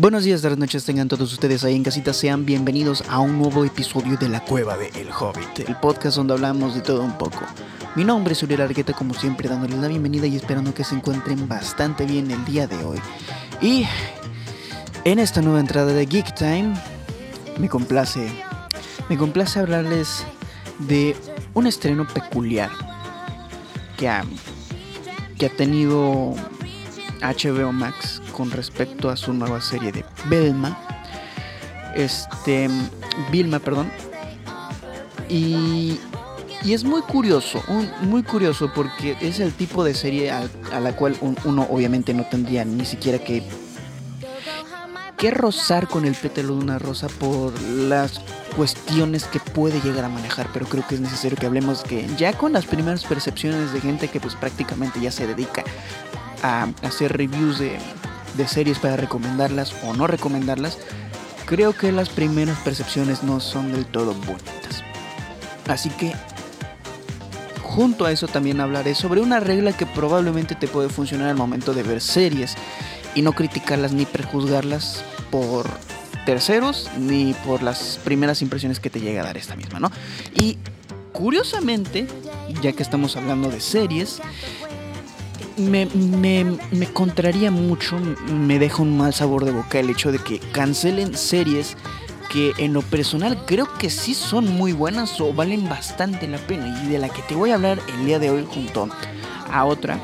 Buenos días, tardes, noches, tengan todos ustedes ahí en casita, sean bienvenidos a un nuevo episodio de La Cueva de El Hobbit, el podcast donde hablamos de todo un poco. Mi nombre es Uriel Argueta, como siempre, dándoles la bienvenida y esperando que se encuentren bastante bien el día de hoy. Y en esta nueva entrada de Geek Time, me complace, me complace hablarles de un estreno peculiar que ha, que ha tenido HBO Max con respecto a su nueva serie de Belma. Este. Vilma, perdón. Y. Y es muy curioso, muy curioso porque es el tipo de serie a, la cual uno obviamente no tendría ni siquiera que, que rozar con el pétalo de una rosa por las cuestiones que puede llegar a manejar, pero creo que es necesario que hablemos que ya con las primeras percepciones de gente que pues prácticamente ya se dedica a hacer reviews de, de series para recomendarlas o no recomendarlas, creo que las primeras percepciones no son del todo bonitas. Así que junto a eso también hablaré sobre una regla que probablemente te puede funcionar al momento de ver series y no criticarlas ni prejuzgarlas por terceros ni por las primeras impresiones que te llega a dar esta misma, ¿no? Y curiosamente, ya que estamos hablando de series, me, me, contraría mucho, me deja un mal sabor de boca el hecho de que cancelen series que en lo personal creo que sí son muy buenas o valen bastante la pena. Y de la que te voy a hablar el día de hoy junto a otra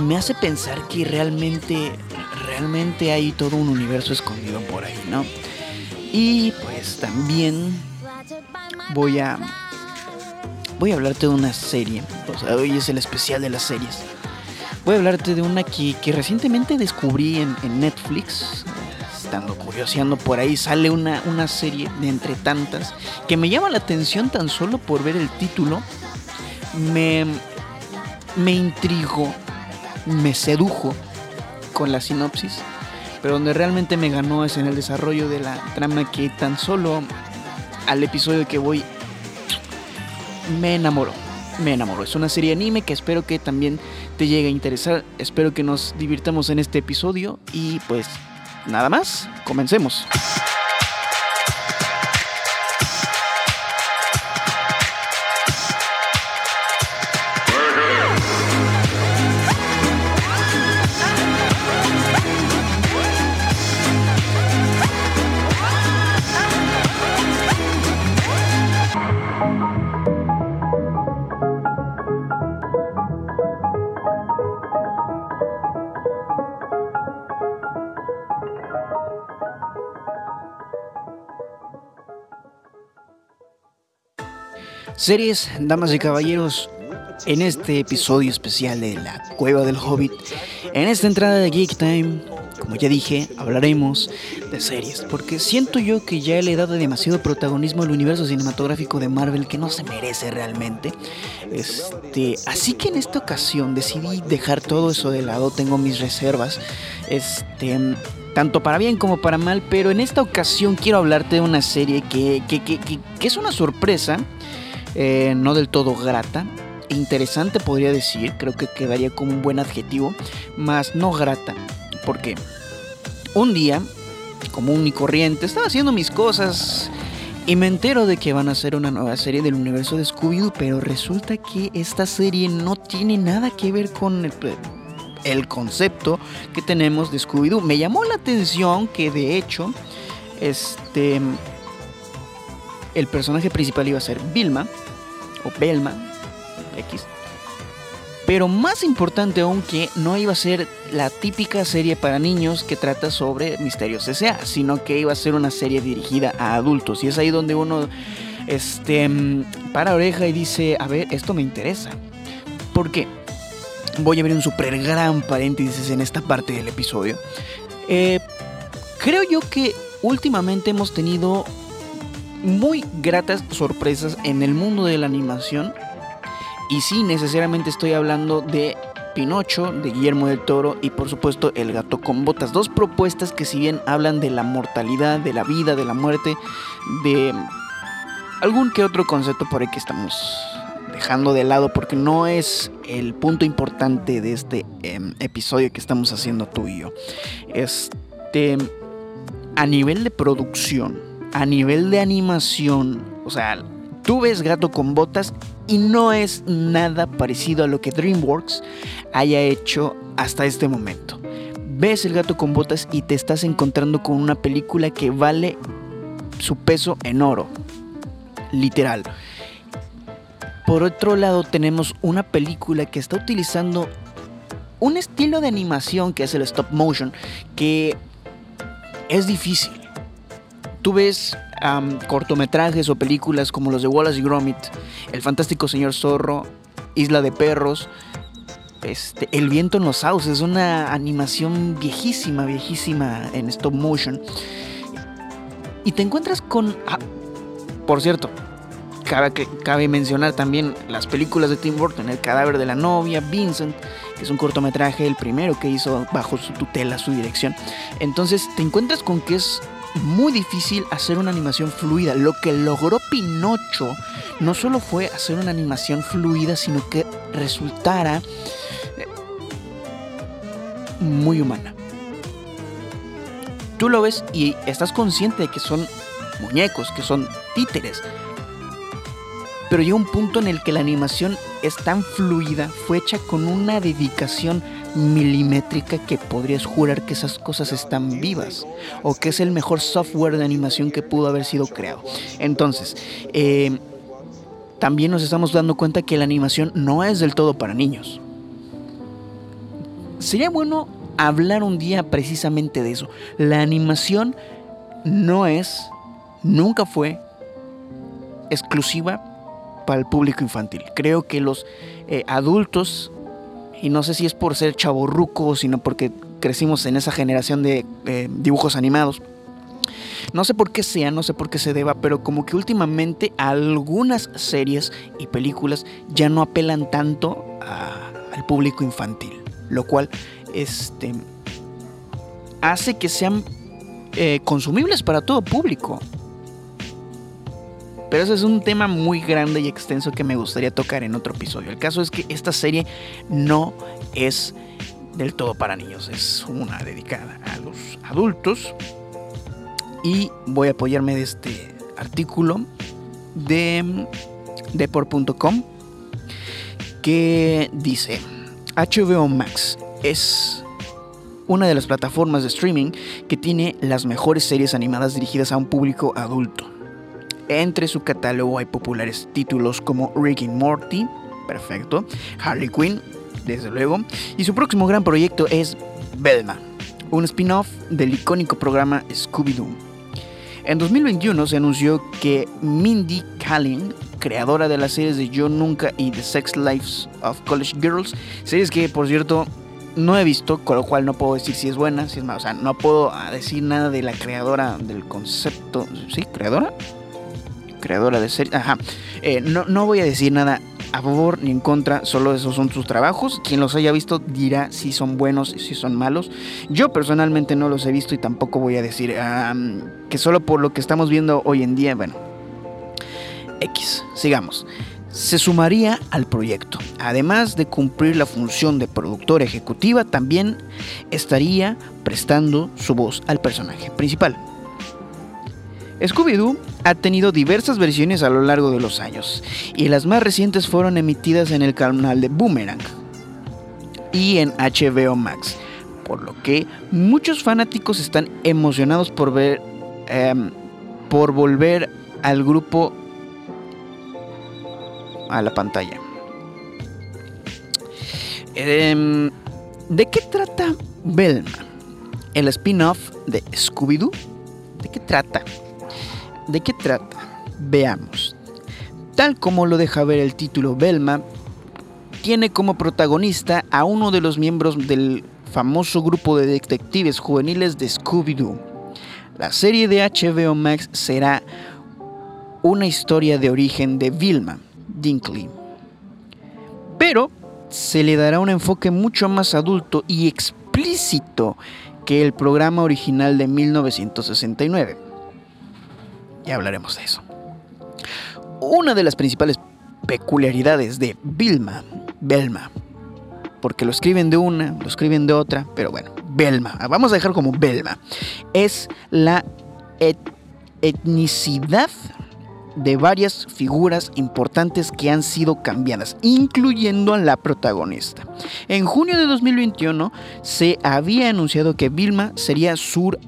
me hace pensar que realmente realmente hay todo un universo escondido por ahí, ¿no? Y pues también voy a voy a hablarte de una serie, o sea, hoy es el especial de las series voy a hablarte de una que, recientemente descubrí en, Netflix. Estando curioseando por ahí, sale una, una serie de entre tantas que me llama la atención tan solo por ver el título. Me, me intrigó, me sedujo con la sinopsis, pero donde realmente me ganó es en el desarrollo de la trama que tan solo al episodio que voy me enamoró me enamoró. Es una serie anime que espero que también te llegue a interesar. Espero que nos divirtamos en este episodio y pues nada más, comencemos. Series, damas y caballeros, en este episodio especial de La Cueva del Hobbit, en esta entrada de Geek Time, como ya dije, hablaremos de series, porque siento yo que ya le he dado demasiado protagonismo al universo cinematográfico de Marvel que no se merece realmente. Este, así que en esta ocasión decidí dejar todo eso de lado, tengo mis reservas. Este, tanto para bien como para mal, pero en esta ocasión quiero hablarte de una serie que, que, que, que es una sorpresa eh, no del todo grata. Interesante podría decir, creo que quedaría como un buen adjetivo, más no grata. Porque un día, común y corriente, estaba haciendo mis cosas y me entero de que van a hacer una nueva serie del universo de Scooby-Doo, pero resulta que esta serie no tiene nada que ver con el, el concepto que tenemos de Scooby-Doo. Me llamó la atención que de hecho, este, el personaje principal iba a ser Vilma, o Belma, X. Pero más importante aún que no iba a ser la típica serie para niños que trata sobre misterios S.A., sino que iba a ser una serie dirigida a adultos. Y es ahí donde uno este, para oreja y dice, a ver, esto me interesa. ¿Por qué? Voy a abrir un super gran paréntesis en esta parte del episodio. Eh, creo yo que últimamente hemos tenido muy gratas sorpresas en el mundo de la animación. Y sí, necesariamente estoy hablando de Pinocho, de Guillermo del Toro y por supuesto El gato con botas. Dos propuestas que si bien hablan de la mortalidad, de la vida, de la muerte, de algún que otro concepto por ahí que estamos dejando de lado porque no es el punto importante de este em, episodio que estamos haciendo tú y yo. Este a nivel de producción, a nivel de animación, o sea, tú ves Gato con Botas y no es nada parecido a lo que DreamWorks haya hecho hasta este momento. Ves el gato con botas y te estás encontrando con una película que vale su peso en oro. Literal. Por otro lado tenemos una película que está utilizando un estilo de animación que es el stop motion que es difícil. Tú ves cortometrajes o películas como los de Wallace y Gromit, El Fantástico Señor Zorro, Isla de Perros, este, El Viento en los Sauces, es una animación viejísima, viejísima en stop motion. Y te encuentras con... Ah, por cierto, cabe, cabe mencionar también las películas de Tim Burton, El cadáver de la novia, Vincent, que es un cortometraje, el primero que hizo bajo su tutela, su dirección. Entonces te encuentras con que es muy difícil hacer una animación fluida. Lo que logró Pinocho no solo fue hacer una animación fluida, sino que resultara eh, muy humana. Tú lo ves y estás consciente de que son muñecos, que son títeres. Pero llega un punto en el que la animación es tan fluida, fue hecha con una dedicación milimétrica que podrías jurar que esas cosas están vivas o que es el mejor software de animación que pudo haber sido creado. Entonces, eh, también nos estamos dando cuenta que la animación no es del todo para niños. Sería bueno hablar un día precisamente de eso. La animación no es, nunca fue exclusiva para el público infantil. Creo que los eh, adultos y no sé si es por ser chaborruco, sino porque crecimos en esa generación de dibujos animados. No sé por qué sea, no sé por qué se deba, pero como que últimamente algunas series y películas ya no apelan tanto al público infantil, lo cual este, hace que sean eh, consumibles para todo público. Pero ese es un tema muy grande y extenso que me gustaría tocar en otro episodio. El caso es que esta serie no es del todo para niños, es una dedicada a los adultos. Y voy a apoyarme de este artículo de depor.com que dice HBO Max es una de las plataformas de streaming que tiene las mejores series animadas dirigidas a un público adulto. Entre su catálogo hay populares títulos como Rick and Morty, perfecto, Harley Quinn, desde luego, y su próximo gran proyecto es Velma, un spin-off del icónico programa Scooby-Doo. En 2021 se anunció que Mindy Kaling, creadora de las series de Yo Nunca y The Sex Lives of College Girls, series que por cierto no he visto, con lo cual no puedo decir si es buena, si es mala, o sea, no puedo decir nada de la creadora del concepto, ¿sí? ¿Creadora? Creadora de series. Ajá. Eh, no, no voy a decir nada a favor ni en contra, solo esos son sus trabajos. Quien los haya visto dirá si son buenos y si son malos. Yo personalmente no los he visto y tampoco voy a decir que solo por lo que estamos viendo hoy en día, bueno, X, sigamos. Se sumaría al proyecto. Además de cumplir la función de productora ejecutiva, también estaría prestando su voz al personaje principal. Scooby-Doo ha tenido diversas versiones a lo largo de los años y las más recientes fueron emitidas en el canal de Boomerang y en HBO Max, por lo que muchos fanáticos están emocionados por ver em, por volver al grupo a la pantalla. Em, ¿De qué trata Velma? El spin-off de Scooby-Doo. ¿De qué trata? ¿De qué trata? Veamos. Tal como lo deja ver el título Velma, tiene como protagonista a uno de los miembros del famoso grupo de detectives juveniles de Scooby-Doo. La serie de HBO Max será una historia de origen de Vilma Dinkley. Pero se le dará un enfoque mucho más adulto y explícito que el programa original de 1969. Ya hablaremos de eso. Una de las principales peculiaridades de Vilma, Belma, porque lo escriben de una, lo escriben de otra, pero bueno, Belma, vamos a dejar como Belma, es la etnicidad de varias figuras importantes que han sido cambiadas, incluyendo a la protagonista. En junio de 2021 se había anunciado que Vilma sería sur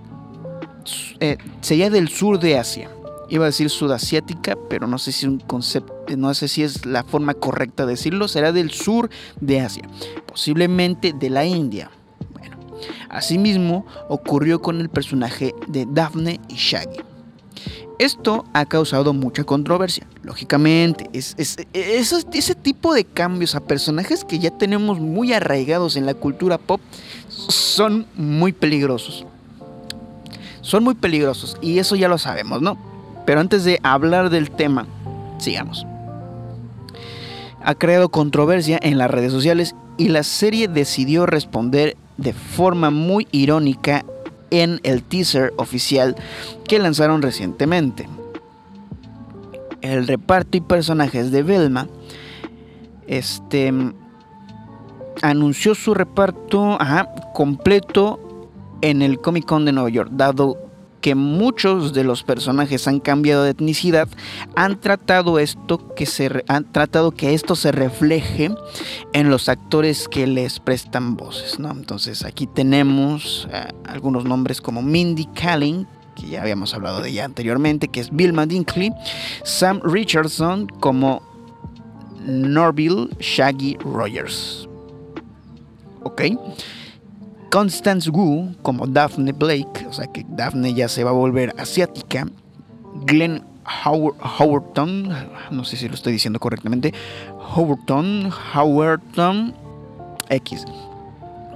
eh, sería del sur de Asia. Iba a decir sudasiática, pero no sé si es un concepto, no sé si es la forma correcta de decirlo. Será del sur de Asia, posiblemente de la India. Bueno, asimismo ocurrió con el personaje de Daphne y Shaggy. Esto ha causado mucha controversia. Lógicamente, es, ese tipo de cambios a personajes que ya tenemos muy arraigados en la cultura pop son muy peligrosos. Son muy peligrosos y eso ya lo sabemos, ¿no? Pero antes de hablar del tema, sigamos. Ha creado controversia en las redes sociales y la serie decidió responder de forma muy irónica en el teaser oficial que lanzaron recientemente. El reparto y personajes de Velma este anunció su reparto completo en el Comic Con de Nueva York, dado que muchos de los personajes han cambiado de etnicidad, han tratado esto que se han tratado que esto se refleje en los actores que les prestan voces, ¿no? Entonces aquí tenemos eh, algunos nombres como Mindy Kaling, que ya habíamos hablado de ella anteriormente, que es Vilma Dinkley, Sam Richardson como Norville Shaggy Rogers. ¿Ok? Constance Wu como Daphne Blake, o sea que Daphne ya se va a volver asiática. Glenn Howerton, no sé si lo estoy diciendo correctamente, Howerton, Howerton X,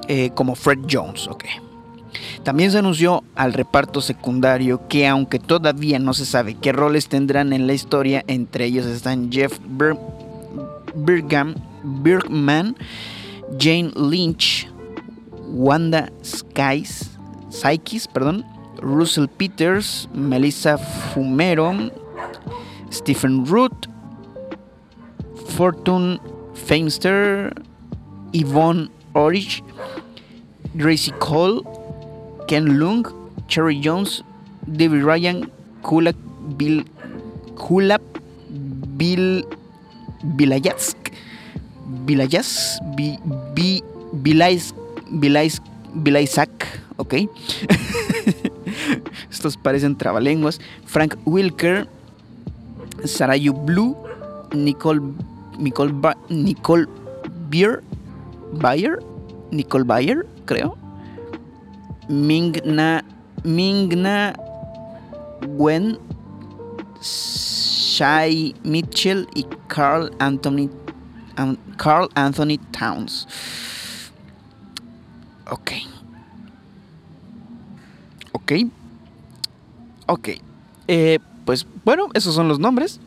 eh, como Fred Jones. También se anunció al reparto secundario que aunque todavía no se sabe qué roles tendrán en la historia, entre ellos están Jeff Bergman, Jane Lynch, Wanda Skies, Sykes, perdón, Russell Peters, Melissa Fumero, Stephen Root, Fortune Famester, Yvonne Orich, Gracie Cole, Ken Lung, Cherry Jones, David Ryan, Kulak Bill, Kulap Bill Vilayatsk, Vilayas, Vilaysk, Bilaisak, ok. Estos parecen trabalenguas. Frank Wilker, Sarayu Blue, Nicole, Nicole, Nicole Beer, Bayer, Nicole Bayer, creo. Mingna, Mingna Gwen, Shai Mitchell y Carl Anthony, Carl Anthony Towns. Ok. Ok. Ok. Eh, pues bueno, esos son los nombres.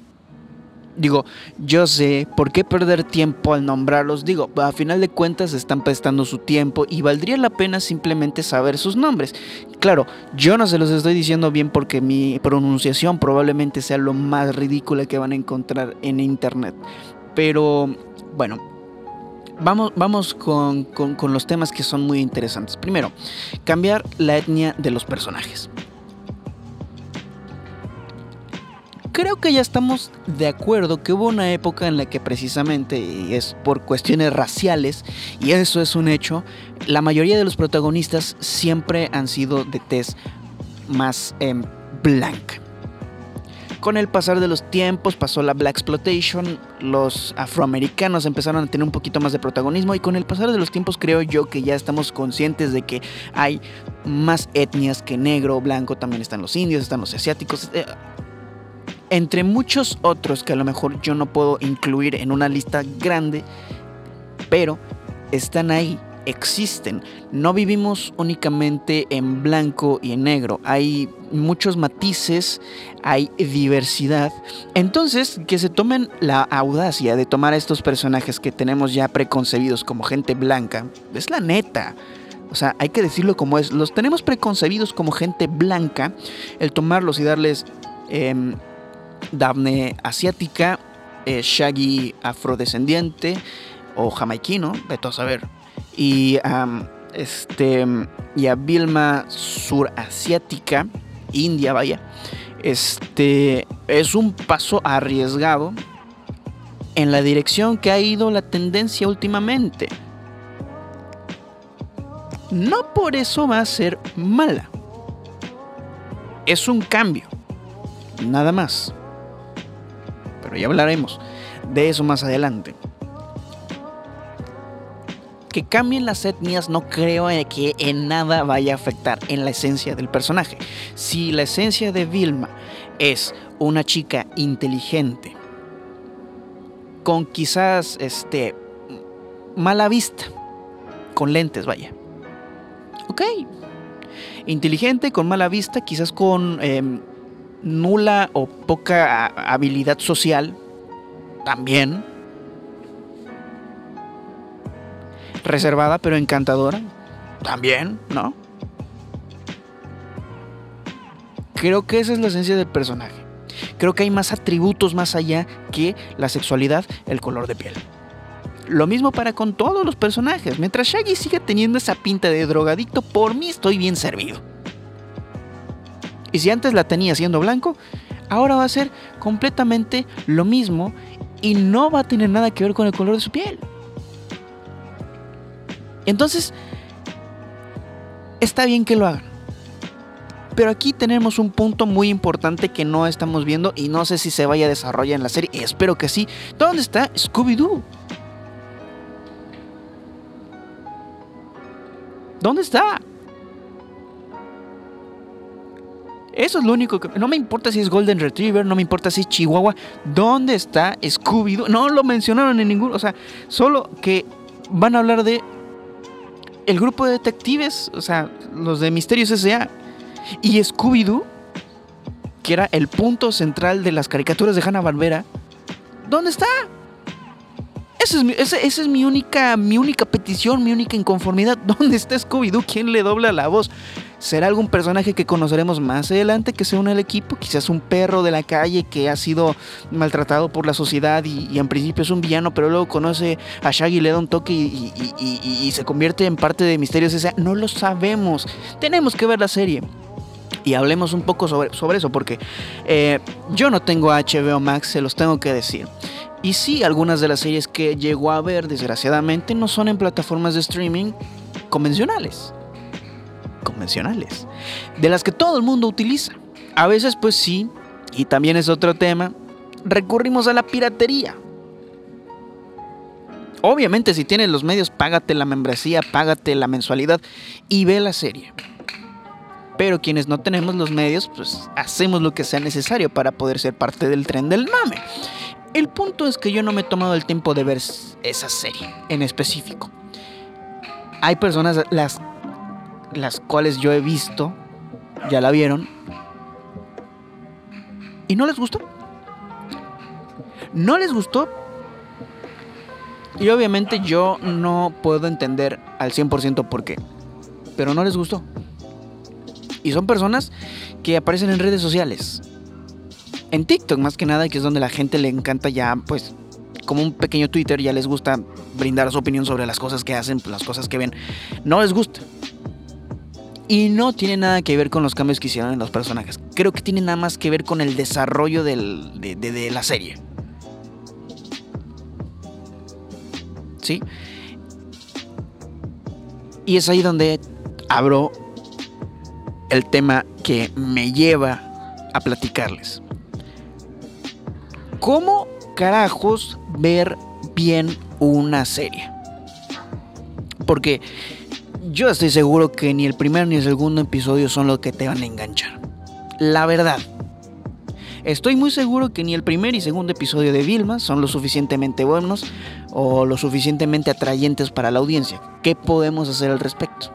Digo, yo sé por qué perder tiempo al nombrarlos. Digo, a final de cuentas están prestando su tiempo y valdría la pena simplemente saber sus nombres. Claro, yo no se los estoy diciendo bien porque mi pronunciación probablemente sea lo más ridícula que van a encontrar en internet. Pero bueno, Vamos, con, los temas que son muy interesantes. Primero, cambiar la etnia de los personajes. Creo que ya estamos de acuerdo que hubo una época en la que precisamente, y es por cuestiones raciales, y eso es un hecho, la mayoría de los protagonistas siempre han sido de tez más em, blanca. Con el pasar de los tiempos pasó la Black Exploitation, los afroamericanos empezaron a tener un poquito más de protagonismo y con el pasar de los tiempos creo yo que ya estamos conscientes de que hay más etnias que negro, blanco, también están los indios, están los asiáticos, eh, entre muchos otros que a lo mejor yo no puedo incluir en una lista grande, pero están ahí existen. No vivimos únicamente en blanco y en negro. Hay muchos matices, hay diversidad. Entonces, que se tomen la audacia de tomar a estos personajes que tenemos ya preconcebidos como gente blanca, es la neta. O sea, hay que decirlo como es. Los tenemos preconcebidos como gente blanca. El tomarlos y darles eh, Daphne asiática, eh, Shaggy afrodescendiente o jamaiquino, de a saber y este y a Vilma surasiática, India, vaya, este es un paso arriesgado en la dirección que ha ido la tendencia últimamente. No por eso va a ser mala. Es un cambio. Nada más. Pero ya hablaremos de eso más adelante. Que cambien las etnias no creo que en nada vaya a afectar en la esencia del personaje. Si la esencia de Vilma es una chica inteligente, con quizás este mala vista, con lentes, vaya. Ok. Inteligente, con mala vista, quizás con em, nula o poca habilidad social, también. Reservada pero encantadora, también, ¿no? Creo que esa es la esencia del personaje. Creo que hay más atributos más allá que la sexualidad, el color de piel. Lo mismo para con todos los personajes. Mientras Shaggy siga teniendo esa pinta de drogadicto, por mí estoy bien servido. Y si antes la tenía siendo blanco, ahora va a ser completamente lo mismo y no va a tener nada que ver con el color de su piel. Entonces, está bien que lo hagan. Pero aquí tenemos un punto muy importante que no estamos viendo y no sé si se vaya a desarrollar en la serie. Espero que sí. ¿Dónde está Scooby-Doo? ¿Dónde está? Eso es lo único que... No me importa si es Golden Retriever, no me importa si es Chihuahua. ¿Dónde está Scooby-Doo? No lo mencionaron en ningún... O sea, solo que van a hablar de... El grupo de detectives, o sea, los de Misterios S.A. Y Scooby-Doo, que era el punto central de las caricaturas de Hanna-Barbera, ¿dónde está? Esa es, mi, única, mi única petición, mi única inconformidad. ¿Dónde está Scooby-Doo? ¿Quién le dobla la voz? ¿Será algún personaje que conoceremos más adelante que se une al equipo? Quizás un perro de la calle que ha sido maltratado por la sociedad y, en principio es un villano, pero luego conoce a Shaggy, le da un toque y, se convierte en parte de Misterios. No lo sabemos. Tenemos que ver la serie y hablemos un poco sobre, sobre eso, porque eh, yo no tengo HBO Max, se los tengo que decir. Y sí, algunas de las series que llego a ver, desgraciadamente, no son en plataformas de streaming convencionales. Convencionales. De las que todo el mundo utiliza. A veces, pues sí, y también es otro tema, recurrimos a la piratería. Obviamente, si tienes los medios, págate la membresía, págate la mensualidad y ve la serie. Pero quienes no tenemos los medios, pues hacemos lo que sea necesario para poder ser parte del tren del mame. El punto es que yo no me he tomado el tiempo de ver esa serie en específico. Hay personas las, las cuales yo he visto, ya la vieron, y no les gustó. No les gustó. Y obviamente yo no puedo entender al 100% por qué. Pero no les gustó. Y son personas que aparecen en redes sociales. En TikTok más que nada, que es donde la gente le encanta ya, pues, como un pequeño Twitter, ya les gusta brindar su opinión sobre las cosas que hacen, las cosas que ven. No les gusta. Y no tiene nada que ver con los cambios que hicieron en los personajes. Creo que tiene nada más que ver con el desarrollo de, de la serie. ¿Sí? Y es ahí donde abro el tema que me lleva a platicarles. ¿Cómo carajos ver bien una serie? Porque yo estoy seguro que ni el primer ni el segundo episodio son los que te van a enganchar. La verdad. Estoy muy seguro que ni el primer y segundo episodio de Vilma son lo suficientemente buenos o lo suficientemente atrayentes para la audiencia. ¿Qué podemos hacer al respecto?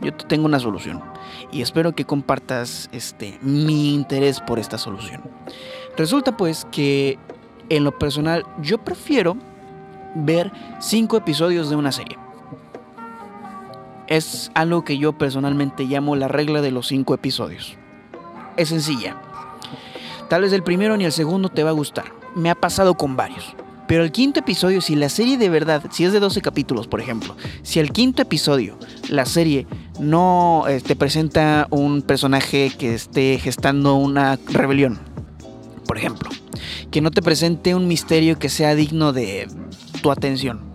Yo te tengo una solución y espero que compartas este, mi interés por esta solución. Resulta pues que en lo personal yo prefiero ver cinco episodios de una serie. Es algo que yo personalmente llamo la regla de los cinco episodios. Es sencilla. Tal vez el primero ni el segundo te va a gustar. Me ha pasado con varios. Pero el quinto episodio, si la serie de verdad, si es de 12 capítulos, por ejemplo, si el quinto episodio, la serie no te este, presenta un personaje que esté gestando una rebelión, por ejemplo. Que no te presente un misterio que sea digno de tu atención.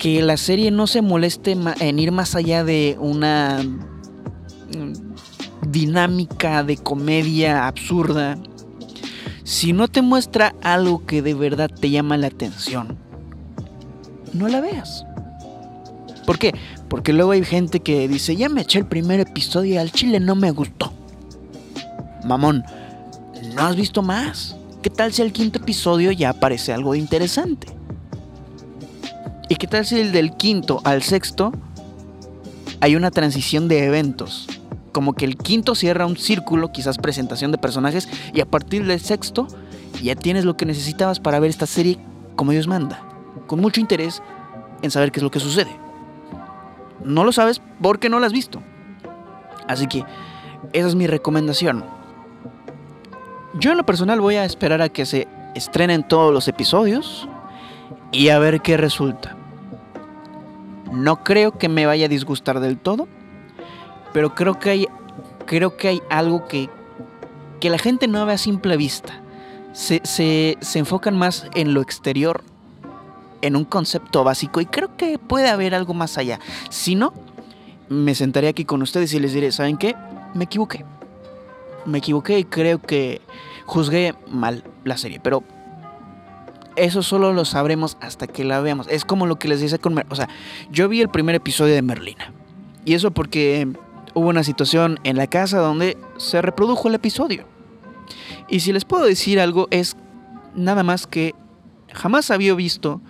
Que la serie no se moleste en ir más allá de una mm, dinámica de comedia absurda. Si no te muestra algo que de verdad te llama la atención, no la veas. ¿Por qué? Porque luego hay gente que dice, ya me eché el primer episodio y al chile no me gustó. Mamón, ¿no has visto más? ¿Qué tal si el quinto episodio ya aparece algo interesante? ¿Y qué tal si el del quinto al sexto hay una transición de eventos? Como que el quinto cierra un círculo, quizás presentación de personajes, y a partir del sexto ya tienes lo que necesitabas para ver esta serie como Dios manda, con mucho interés en saber qué es lo que sucede no lo sabes porque no lo has visto. Así que esa es mi recomendación. Yo en lo personal voy a esperar a que se estrenen todos los episodios y a ver qué resulta. No creo que me vaya a disgustar del todo, pero creo que hay, creo que hay algo que, que la gente no ve a simple vista. Se, se, se enfocan más en lo exterior en un concepto básico y creo que puede haber algo más allá. Si no, me sentaré aquí con ustedes y les diré, ¿saben qué? Me equivoqué. Me equivoqué y creo que juzgué mal la serie, pero eso solo lo sabremos hasta que la veamos. Es como lo que les dice con... Mer o sea, yo vi el primer episodio de Merlina. Y eso porque hubo una situación en la casa donde se reprodujo el episodio. Y si les puedo decir algo es nada más que jamás había visto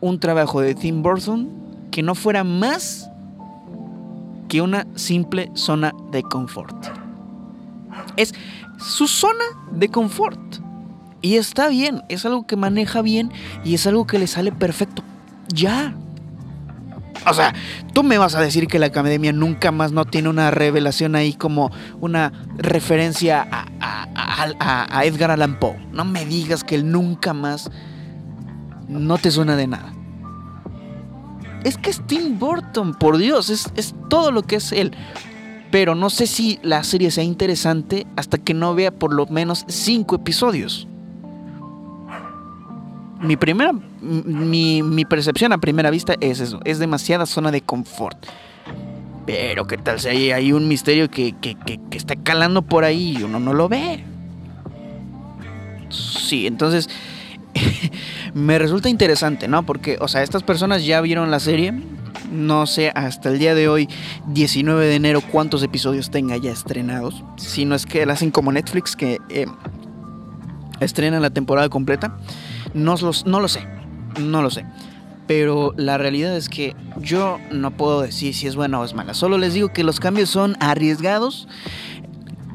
un trabajo de Tim Burton que no fuera más que una simple zona de confort. Es su zona de confort. Y está bien, es algo que maneja bien y es algo que le sale perfecto. Ya. O sea, tú me vas a decir que la academia nunca más no tiene una revelación ahí como una referencia a, Edgar Allan Poe. No me digas que él nunca más no te suena de nada. Es que es Tim Burton, por Dios, es, es todo lo que es él. Pero no sé si la serie sea interesante hasta que no vea por lo menos cinco episodios. Mi primera, mi, mi, percepción a primera vista es eso, es demasiada zona de confort. Pero qué tal si hay, hay un misterio que, que, que, está calando por ahí y uno no lo ve. Sí, entonces me resulta interesante, ¿no? Porque, o sea, estas personas ya vieron la serie. No sé hasta el día de hoy, 19 de enero, cuántos episodios tenga ya estrenados. Si no es que la hacen como Netflix, que eh, estrenan la temporada completa. No, no lo sé, no lo sé. Pero la realidad es que yo no puedo decir si es buena o es mala. Solo les digo que los cambios son arriesgados.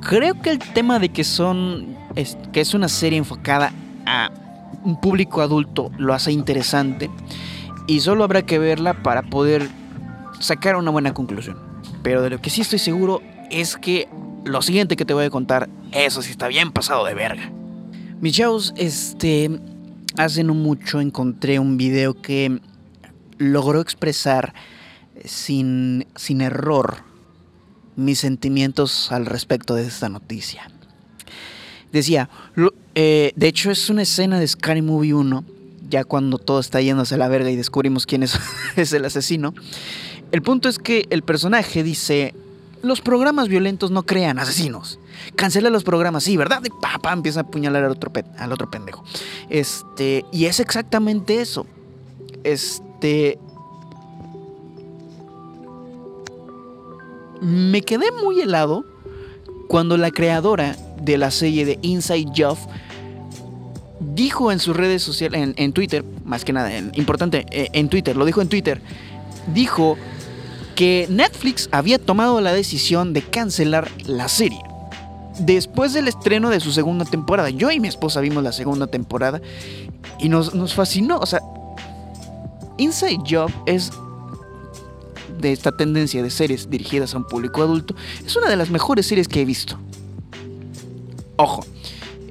Creo que el tema de que son. que es una serie enfocada a un público adulto lo hace interesante y solo habrá que verla para poder sacar una buena conclusión. Pero de lo que sí estoy seguro es que lo siguiente que te voy a contar, eso sí está bien pasado de verga. Mis este, hace no mucho encontré un video que logró expresar sin, sin error mis sentimientos al respecto de esta noticia. Decía, eh, de hecho es una escena de Scary Movie 1, ya cuando todo está yéndose a la verga y descubrimos quién es, es el asesino. El punto es que el personaje dice, los programas violentos no crean asesinos. Cancela los programas, sí, ¿verdad? Y papá empieza a apuñalar al otro, al otro pendejo. Este, y es exactamente eso. Este. Me quedé muy helado cuando la creadora de la serie de Inside Job dijo en sus redes sociales, en, Twitter, más que nada, importante, eh, en Twitter, lo dijo en Twitter, dijo que Netflix había tomado la decisión de cancelar la serie. Después del estreno de su segunda temporada, yo y mi esposa vimos la segunda temporada y nos, nos fascinó. O sea, Inside Job es de esta tendencia de series dirigidas a un público adulto, es una de las mejores series que he visto. Ojo,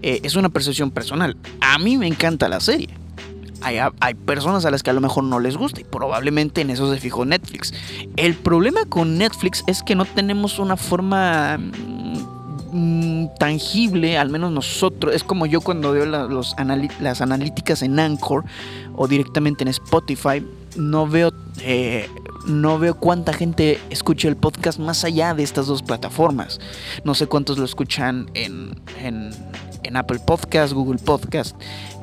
eh, es una percepción personal. A mí me encanta la serie. Hay, hay, personas a las que a lo mejor no les gusta y probablemente en eso se fijó Netflix. El problema con Netflix es que no tenemos una forma mm, tangible, al menos nosotros. Es como yo cuando veo los las analíticas en Anchor o directamente en Spotify, no veo eh, no veo cuánta gente escucha el podcast más allá de estas dos plataformas. No sé cuántos lo escuchan en, en, Apple Podcast, Google Podcast,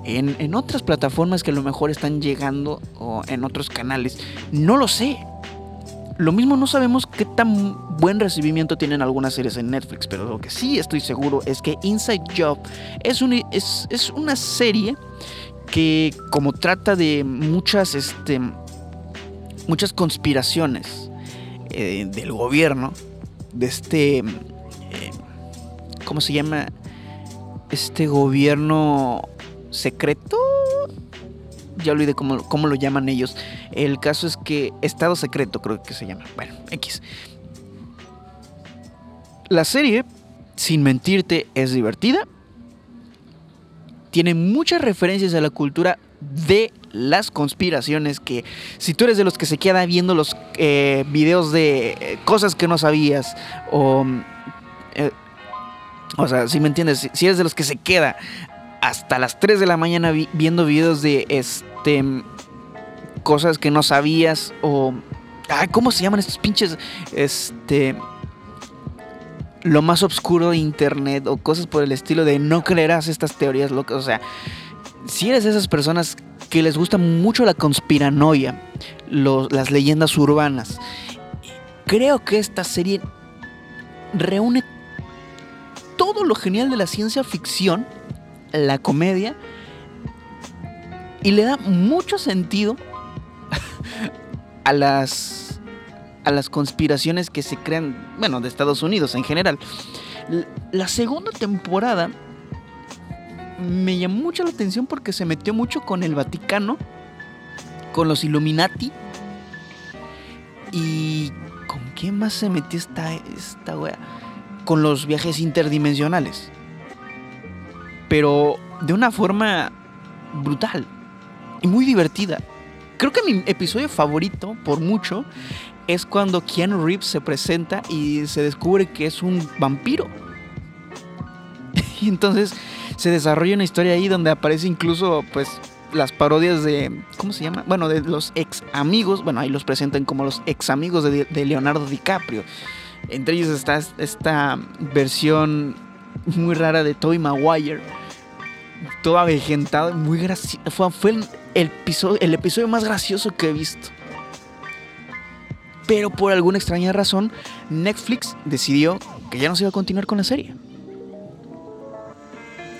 en, en, otras plataformas que a lo mejor están llegando o en otros canales. No lo sé. Lo mismo no sabemos qué tan buen recibimiento tienen algunas series en Netflix, pero lo que sí estoy seguro es que Inside Job es, un, es, una serie que como trata de muchas este, muchas conspiraciones eh, del gobierno, de este, eh, ¿cómo se llama? Este gobierno secreto. Ya olvidé cómo, cómo lo llaman ellos. El caso es que Estado secreto creo que se llama. Bueno, X. La serie, sin mentirte, es divertida. Tiene muchas referencias a la cultura de las conspiraciones que si tú eres de los que se queda viendo los eh, videos de eh, cosas que no sabías o eh, o sea si me entiendes si eres de los que se queda hasta las 3 de la mañana viendo videos de este cosas que no sabías o cómo se llaman estos pinches este lo más oscuro de internet o cosas por el estilo de no creerás estas teorías locas o sea si eres de esas personas que les gusta mucho la conspiranoia, las leyendas urbanas, creo que esta serie reúne todo lo genial de la ciencia ficción, la comedia, y le da mucho sentido a las, a las conspiraciones que se crean, bueno, de Estados Unidos en general. La segunda temporada me llamó mucho la atención porque se metió mucho con el Vaticano, con los Illuminati. ¿Y con quién más se metió esta, esta wea? Con los viajes interdimensionales. Pero de una forma brutal y muy divertida. Creo que mi episodio favorito, por mucho, es cuando Keanu Reeves se presenta y se descubre que es un vampiro. y entonces se desarrolla una historia ahí donde aparece incluso pues las parodias de, ¿cómo se llama? Bueno, de los ex amigos, bueno, ahí los presentan como los ex amigos de, Leonardo DiCaprio. Entre ellos está esta versión muy rara de Tobey Maguire, todo avejentado, muy gracioso. Fue, el, episodio, el episodio más gracioso que he visto. Pero por alguna extraña razón, Netflix decidió que ya no se iba a continuar con la serie.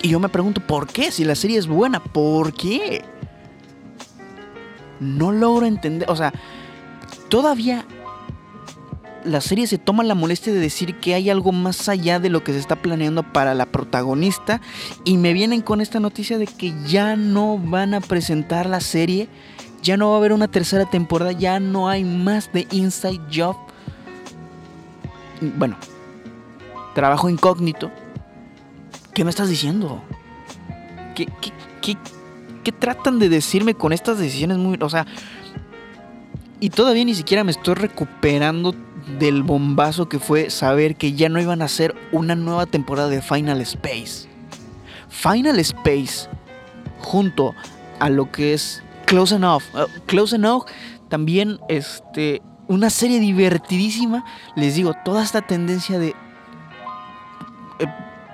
Y yo me pregunto, ¿por qué? Si la serie es buena, ¿por qué? No logro entender. O sea, todavía la serie se toma la molestia de decir que hay algo más allá de lo que se está planeando para la protagonista. Y me vienen con esta noticia de que ya no van a presentar la serie. Ya no va a haber una tercera temporada. Ya no hay más de Inside Job. Bueno, trabajo incógnito ¿Qué me estás diciendo? ¿Qué, qué, tratan de decirme con estas decisiones muy... O sea... Y todavía ni siquiera me estoy recuperando del bombazo que fue saber que ya no iban a hacer una nueva temporada de Final Space. Final Space, junto a lo que es Close Enough. Uh, Close Enough también, este, una serie divertidísima. Les digo, toda esta tendencia de eh,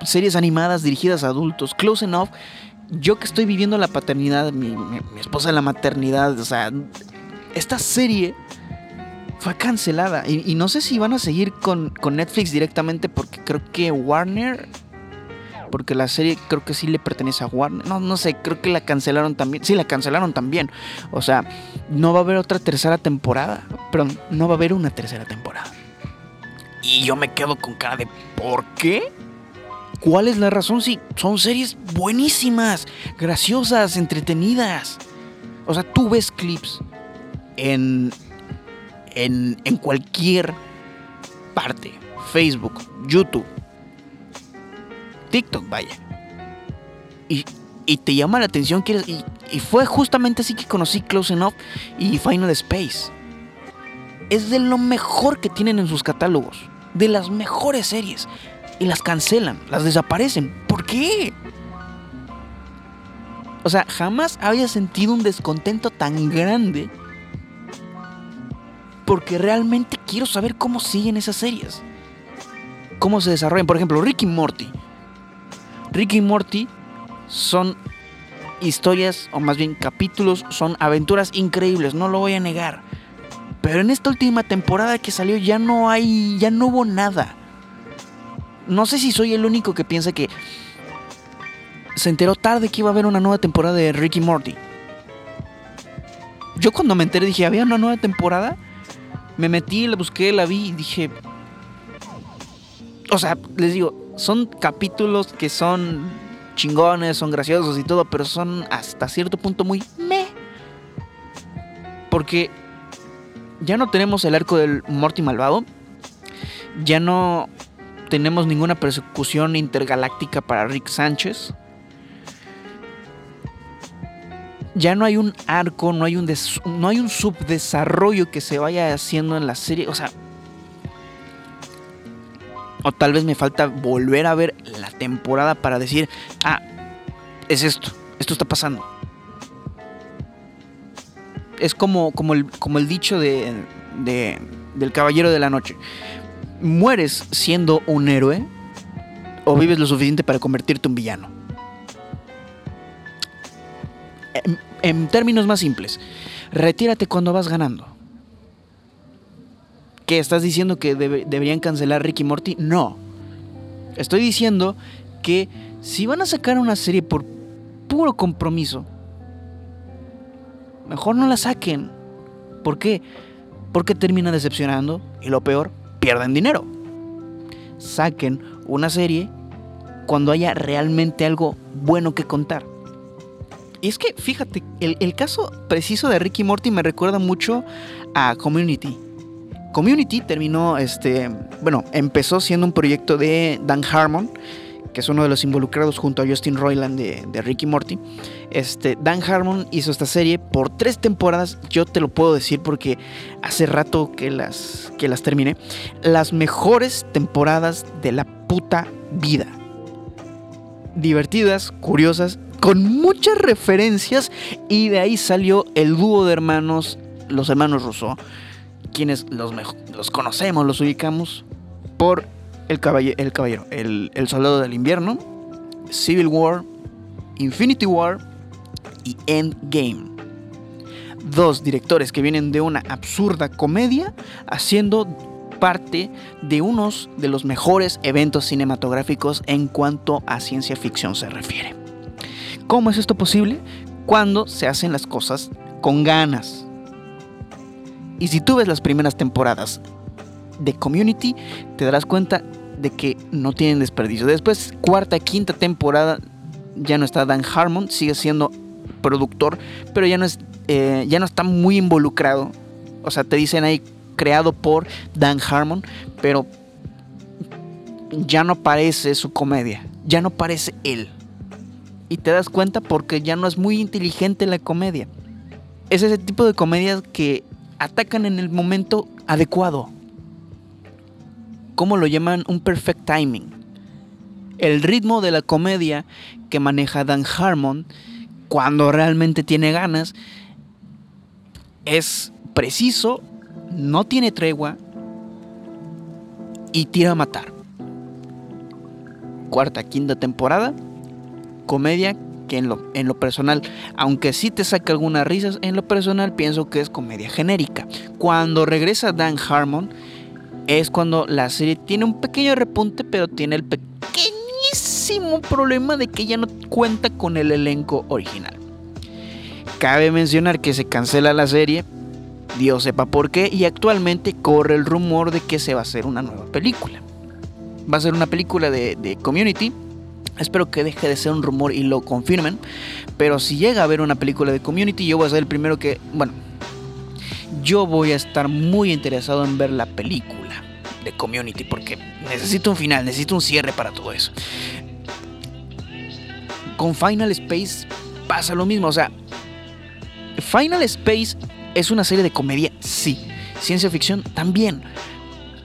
series animadas dirigidas a adultos, Close Enough, yo que estoy viviendo la paternidad, mi, esposa la maternidad, o sea, esta serie fue cancelada y, no sé si van a seguir con, con, Netflix directamente porque creo que Warner, porque la serie creo que sí le pertenece a Warner, no, no sé, creo que la cancelaron también, sí, la cancelaron también, o sea, no va a haber otra tercera temporada, perdón, no va a haber una tercera temporada. Y yo me quedo con cara de ¿por qué? ¿Cuál es la razón? Si son series buenísimas, graciosas, entretenidas. O sea, tú ves clips en, en, en cualquier parte. Facebook, YouTube, TikTok, vaya. Y, y te llama la atención, quieres, y Y fue justamente así que conocí Close Enough y Final Space. Es de lo mejor que tienen en sus catálogos. De las mejores series. Y las cancelan, las desaparecen. ¿Por qué? O sea, jamás había sentido un descontento tan grande. Porque realmente quiero saber cómo siguen esas series. Cómo se desarrollan. Por ejemplo, Ricky Morty. Ricky Morty son historias, o más bien capítulos, son aventuras increíbles, no lo voy a negar. Pero en esta última temporada que salió ya no hay, ya no hubo nada. No sé si soy el único que piensa que se enteró tarde que iba a haber una nueva temporada de Ricky Morty. Yo cuando me enteré dije, ¿había una nueva temporada? Me metí, la busqué, la vi y dije... O sea, les digo, son capítulos que son chingones, son graciosos y todo, pero son hasta cierto punto muy me. Porque ya no tenemos el arco del Morty malvado. Ya no tenemos ninguna persecución intergaláctica para Rick Sánchez. Ya no hay un arco, no hay un, no hay un subdesarrollo que se vaya haciendo en la serie. O sea, o tal vez me falta volver a ver la temporada para decir, ah, es esto, esto está pasando. Es como, como, el, como el dicho de, del Caballero de la Noche. ¿Mueres siendo un héroe o vives lo suficiente para convertirte en un villano? En, términos más simples, retírate cuando vas ganando. ¿Qué estás diciendo que deberían cancelar Ricky Morty? No. Estoy diciendo que si van a sacar una serie por puro compromiso, mejor no la saquen. ¿Por qué? Porque termina decepcionando y lo peor, pierden dinero. Saquen una serie cuando haya realmente algo bueno que contar. Y es que, fíjate, el, el caso preciso de Ricky Morty me recuerda mucho a Community. Community terminó, este, bueno, empezó siendo un proyecto de Dan Harmon, que es uno de los involucrados junto a Justin Roiland de, Ricky Morty. Este, Dan Harmon hizo esta serie por tres temporadas, yo te lo puedo decir porque hace rato que las, que las terminé. Las mejores temporadas de la puta vida. Divertidas, curiosas, con muchas referencias y de ahí salió el dúo de hermanos, los hermanos Rousseau quienes los, conocemos, los ubicamos por el, el caballero, el, el soldado del invierno, Civil War, Infinity War y Endgame. Dos directores que vienen de una absurda comedia haciendo parte de unos de los mejores eventos cinematográficos en cuanto a ciencia ficción se refiere. ¿Cómo es esto posible? Cuando se hacen las cosas con ganas, y si tú ves las primeras temporadas de Community, te darás cuenta de que no tienen desperdicio. Después, cuarta, quinta temporada, ya no está Dan Harmon, sigue siendo productor, pero ya no, es, eh, ya no está muy involucrado. O sea, te dicen ahí creado por Dan Harmon, pero ya no parece su comedia, ya no parece él. Y te das cuenta porque ya no es muy inteligente la comedia. Es ese tipo de comedias que atacan en el momento adecuado. ¿Cómo lo llaman? Un perfect timing. El ritmo de la comedia que maneja Dan Harmon cuando realmente tiene ganas es preciso, no tiene tregua y tira a matar. Cuarta, quinta temporada, comedia que en lo, en lo personal, aunque sí te saca algunas risas, en lo personal pienso que es comedia genérica. Cuando regresa Dan Harmon, es cuando la serie tiene un pequeño repunte, pero tiene el pequeñísimo problema de que ya no cuenta con el elenco original. Cabe mencionar que se cancela la serie, Dios sepa por qué, y actualmente corre el rumor de que se va a hacer una nueva película. Va a ser una película de, de Community, Espero que deje de ser un rumor y lo confirmen. Pero si llega a haber una película de Community, yo voy a ser el primero que... Bueno, yo voy a estar muy interesado en ver la película de Community porque necesito un final, necesito un cierre para todo eso. Con Final Space pasa lo mismo, o sea, Final Space es una serie de comedia, sí. Ciencia ficción también.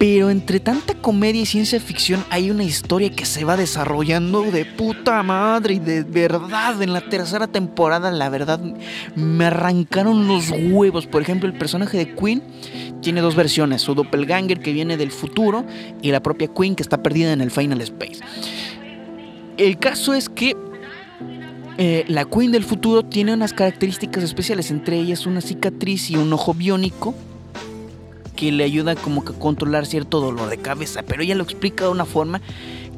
Pero entre tanta comedia y ciencia ficción hay una historia que se va desarrollando de puta madre y de verdad. En la tercera temporada, la verdad, me arrancaron los huevos. Por ejemplo, el personaje de Queen tiene dos versiones: su doppelganger que viene del futuro y la propia Queen que está perdida en el Final Space. El caso es que eh, la Queen del futuro tiene unas características especiales, entre ellas una cicatriz y un ojo biónico que le ayuda como que a controlar cierto dolor de cabeza, pero ella lo explica de una forma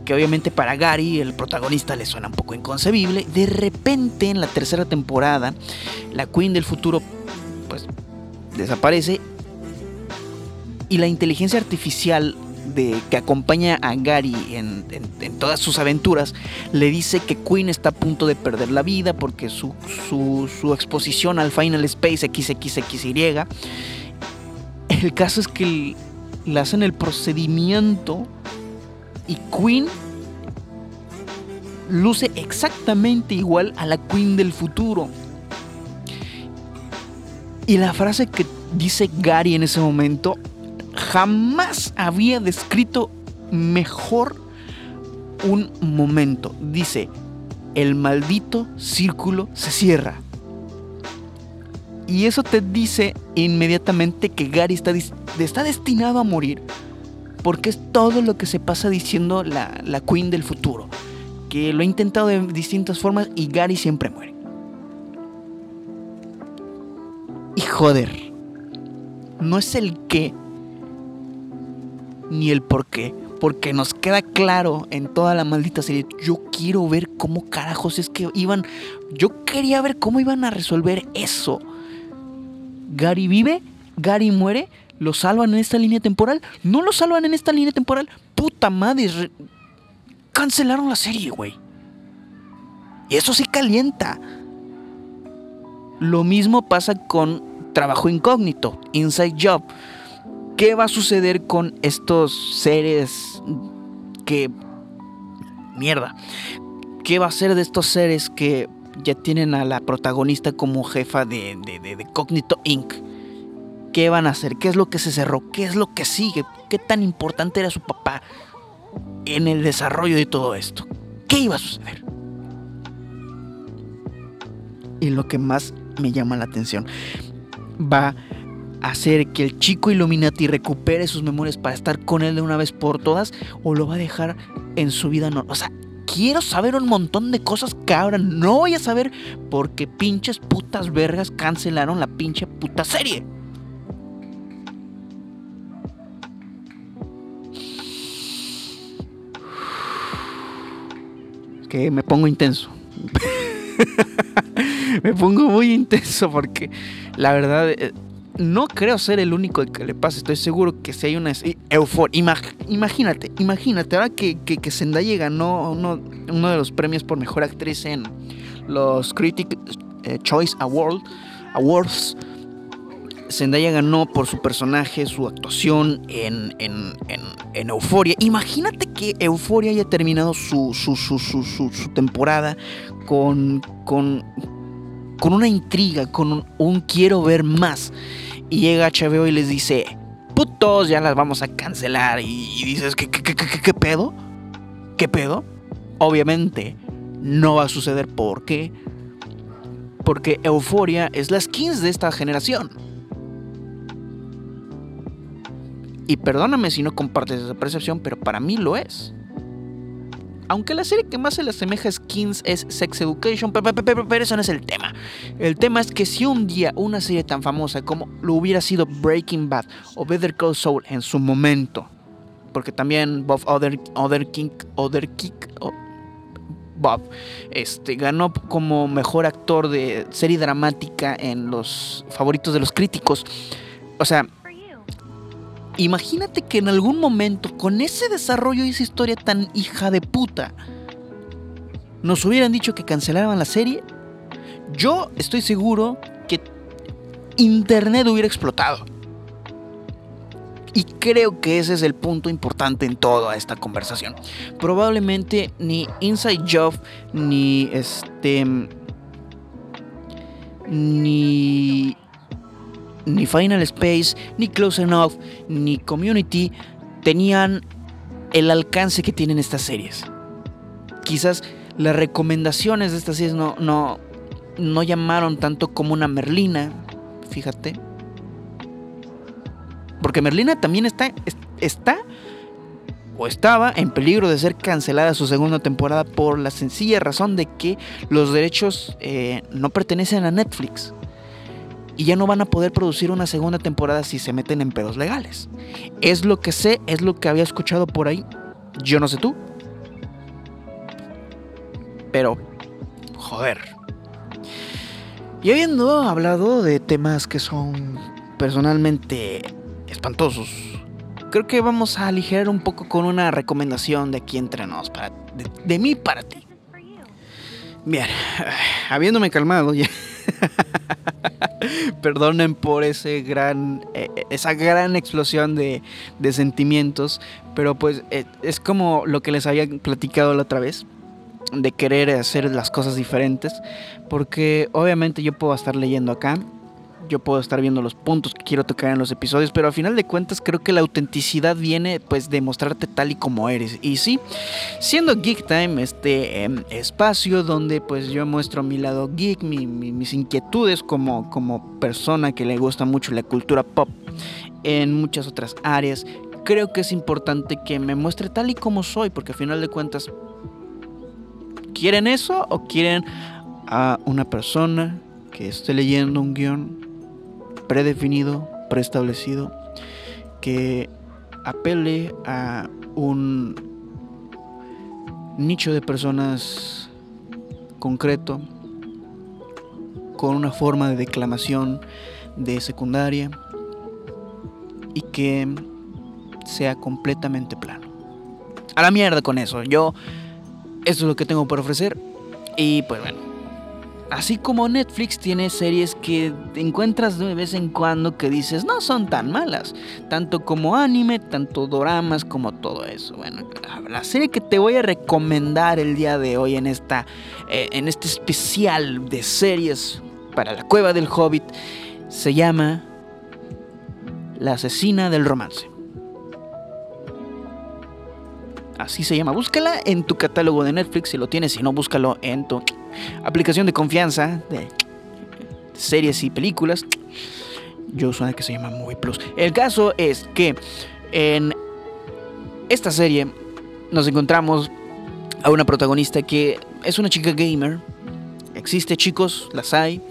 que obviamente para Gary, el protagonista, le suena un poco inconcebible. De repente, en la tercera temporada, la Queen del futuro, pues, desaparece y la inteligencia artificial de, que acompaña a Gary en, todas sus aventuras le dice que Queen está a punto de perder la vida porque su, su, su exposición al Final Space XXXY el caso es que le hacen el procedimiento y Queen luce exactamente igual a la Queen del futuro. Y la frase que dice Gary en ese momento jamás había descrito mejor un momento. Dice, el maldito círculo se cierra. Y eso te dice inmediatamente que Gary está, está destinado a morir. Porque es todo lo que se pasa diciendo la, la Queen del futuro. Que lo ha intentado de distintas formas y Gary siempre muere. Y joder, no es el qué ni el por qué. Porque nos queda claro en toda la maldita serie. Yo quiero ver cómo carajos es que iban. Yo quería ver cómo iban a resolver eso. Gary vive, Gary muere, lo salvan en esta línea temporal, no lo salvan en esta línea temporal, puta madre, cancelaron la serie, güey. Y eso sí calienta. Lo mismo pasa con Trabajo Incógnito, Inside Job. ¿Qué va a suceder con estos seres que... Mierda. ¿Qué va a ser de estos seres que ya tienen a la protagonista como jefa de, de, Cognito Inc. ¿Qué van a hacer? ¿Qué es lo que se cerró? ¿Qué es lo que sigue? ¿Qué tan importante era su papá en el desarrollo de todo esto? ¿Qué iba a suceder? Y lo que más me llama la atención va a hacer que el chico Illuminati recupere sus memorias para estar con él de una vez por todas o lo va a dejar en su vida normal. O sea, quiero saber un montón de cosas que ahora no voy a saber porque pinches putas vergas cancelaron la pinche puta serie. Que me pongo intenso. me pongo muy intenso porque la verdad eh, no creo ser el único que le pase. Estoy seguro que si hay una euforia. imagínate, imagínate, ahora que, que, Zendaya ganó uno, uno, de los premios por mejor actriz en los Critic eh, Choice Award, Awards. Zendaya ganó por su personaje, su actuación en, en, en, Euforia. Imagínate que Euforia haya terminado su, su, su, su temporada con, con, con una intriga, con un quiero ver más. Y llega HBO y les dice, putos, ya las vamos a cancelar. Y, dices, ¿qué, qué, qué, qué pedo? ¿Qué pedo? Obviamente no va a suceder porque... Porque Euforia es la skins de esta generación. Y perdóname si no compartes esa percepción, pero para mí lo es. Aunque la serie que más se le asemeja a Skins es Sex Education, pero, eso no es el tema. El tema es que si un día una serie tan famosa como lo hubiera sido Breaking Bad o Better Call Saul en su momento, porque también Bob Other, Other King, Other Kick, Bob, este, ganó como mejor actor de serie dramática en los favoritos de los críticos. O sea, Imagínate que en algún momento, con ese desarrollo y esa historia tan hija de puta, nos hubieran dicho que cancelaban la serie. Yo estoy seguro que Internet hubiera explotado. Y creo que ese es el punto importante en toda esta conversación. Probablemente ni Inside Job ni este ni ni Final Space, ni Close Enough, ni Community tenían el alcance que tienen estas series. Quizás las recomendaciones de estas series no, no, no llamaron tanto como una Merlina, fíjate. Porque Merlina también está, está o estaba en peligro de ser cancelada su segunda temporada por la sencilla razón de que los derechos eh, no pertenecen a Netflix y ya no van a poder producir una segunda temporada si se meten en pedos legales. Es lo que sé, es lo que había escuchado por ahí. Yo no sé tú. Pero, joder. Y habiendo hablado de temas que son personalmente espantosos, creo que vamos a aligerar un poco con una recomendación de aquí entre nos, para, de, de mí para ti. Bien, habiéndome calmado ya. Perdonen por ese gran, eh, esa gran explosión de, de sentimientos, pero pues eh, es como lo que les había platicado la otra vez, de querer hacer las cosas diferentes, porque obviamente yo puedo estar leyendo acá yo puedo estar viendo los puntos que quiero tocar en los episodios, pero al final de cuentas creo que la autenticidad viene pues de mostrarte tal y como eres. Y sí, siendo Geek Time este em, espacio donde pues yo muestro mi lado geek, mis inquietudes como, como persona que le gusta mucho la cultura pop en muchas otras áreas, creo que es importante que me muestre tal y como soy, porque al final de cuentas, ¿quieren eso o quieren a una persona que esté leyendo un guion predefinido, preestablecido, que apele a un nicho de personas concreto, con una forma de declamación de secundaria y que sea completamente plano. A la mierda con eso. Yo, eso es lo que tengo por ofrecer. Y pues bueno, Así como Netflix tiene series que encuentras de vez en cuando que dices no son tan malas, tanto como anime, tanto doramas como todo eso. Bueno, la serie que te voy a recomendar el día de hoy en esta eh, en este especial de series para la cueva del Hobbit se llama La asesina del romance. Así se llama. Búscala en tu catálogo de Netflix si lo tienes, si no búscalo en tu aplicación de confianza de series y películas. Yo suena que se llama Movie Plus. El caso es que en esta serie nos encontramos a una protagonista que es una chica gamer. Existe chicos, las hay.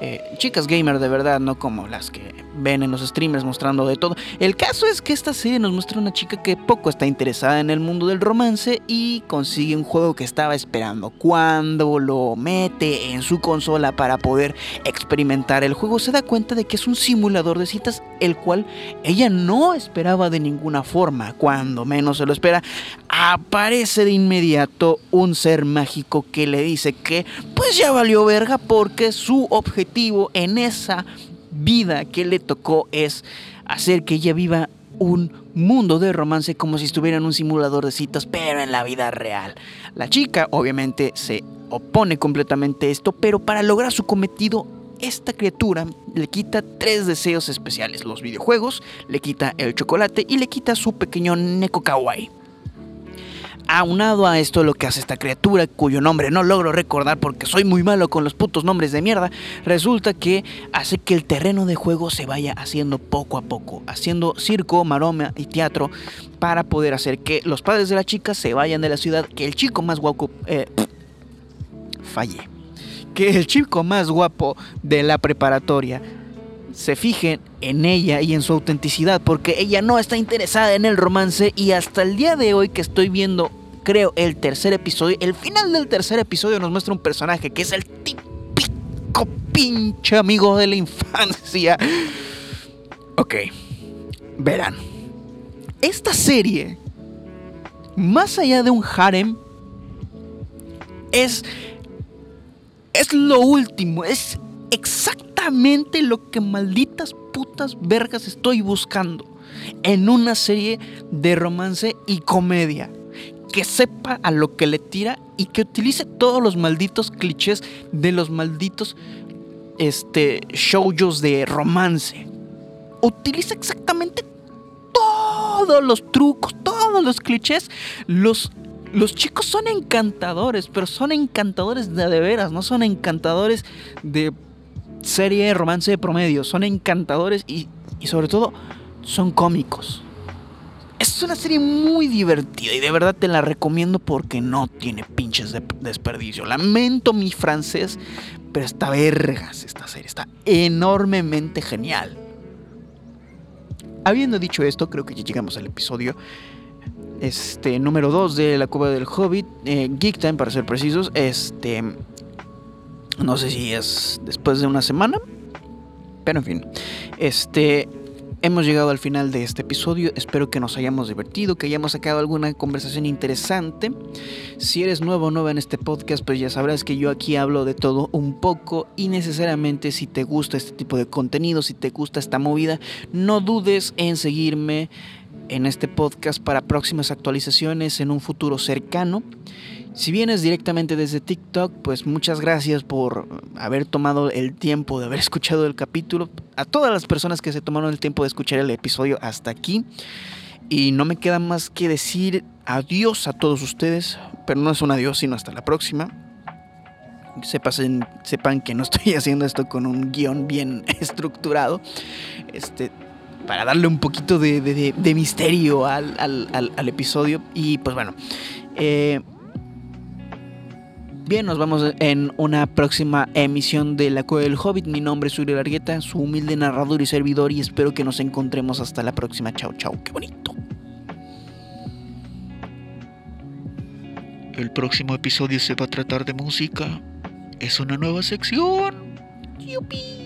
Eh, chicas gamer de verdad, no como las que ven en los streamers mostrando de todo. El caso es que esta serie nos muestra una chica que poco está interesada en el mundo del romance y consigue un juego que estaba esperando. Cuando lo mete en su consola para poder experimentar el juego, se da cuenta de que es un simulador de citas, el cual ella no esperaba de ninguna forma. Cuando menos se lo espera, aparece de inmediato un ser mágico que le dice que pues ya valió verga porque su objetivo en esa vida que le tocó es hacer que ella viva un mundo de romance como si estuviera en un simulador de citas, pero en la vida real. La chica obviamente se opone completamente a esto, pero para lograr su cometido, esta criatura le quita tres deseos especiales, los videojuegos, le quita el chocolate y le quita su pequeño neko kawaii. Aunado a esto lo que hace esta criatura, cuyo nombre no logro recordar porque soy muy malo con los putos nombres de mierda, resulta que hace que el terreno de juego se vaya haciendo poco a poco, haciendo circo, maroma y teatro para poder hacer que los padres de la chica se vayan de la ciudad, que el chico más guapo... Eh, falle. Que el chico más guapo de la preparatoria se fijen en ella y en su autenticidad, porque ella no está interesada en el romance y hasta el día de hoy que estoy viendo creo, el tercer episodio, el final del tercer episodio nos muestra un personaje que es el típico pinche amigo de la infancia. Ok, verán. Esta serie, más allá de un harem, es, es lo último, es exactamente lo que malditas putas vergas estoy buscando en una serie de romance y comedia que sepa a lo que le tira y que utilice todos los malditos clichés de los malditos este, de romance. Utiliza exactamente todos los trucos, todos los clichés. Los, los chicos son encantadores, pero son encantadores de, de veras, no son encantadores de serie de romance de promedio. Son encantadores y, y sobre todo son cómicos. Es una serie muy divertida y de verdad te la recomiendo porque no tiene pinches de desperdicio. Lamento mi francés, pero está vergas esta serie, está enormemente genial. Habiendo dicho esto, creo que ya llegamos al episodio este, número 2 de La Cueva del Hobbit, eh, Geek Time para ser precisos. Este, no sé si es después de una semana, pero en fin. Este, Hemos llegado al final de este episodio, espero que nos hayamos divertido, que hayamos sacado alguna conversación interesante. Si eres nuevo o nueva en este podcast, pues ya sabrás que yo aquí hablo de todo un poco y necesariamente si te gusta este tipo de contenido, si te gusta esta movida, no dudes en seguirme en este podcast para próximas actualizaciones en un futuro cercano. Si vienes directamente desde TikTok, pues muchas gracias por haber tomado el tiempo de haber escuchado el capítulo. A todas las personas que se tomaron el tiempo de escuchar el episodio hasta aquí. Y no me queda más que decir adiós a todos ustedes, pero no es un adiós, sino hasta la próxima. Sepan, sepan que no estoy haciendo esto con un guion bien estructurado. Este, para darle un poquito de, de, misterio al, episodio. Y pues bueno. Eh, Bien, nos vamos en una próxima emisión de La Cueva del Hobbit. Mi nombre es Uriel Argueta, su humilde narrador y servidor, y espero que nos encontremos hasta la próxima. Chao, chao, qué bonito. El próximo episodio se va a tratar de música. Es una nueva sección. ¡Yupi!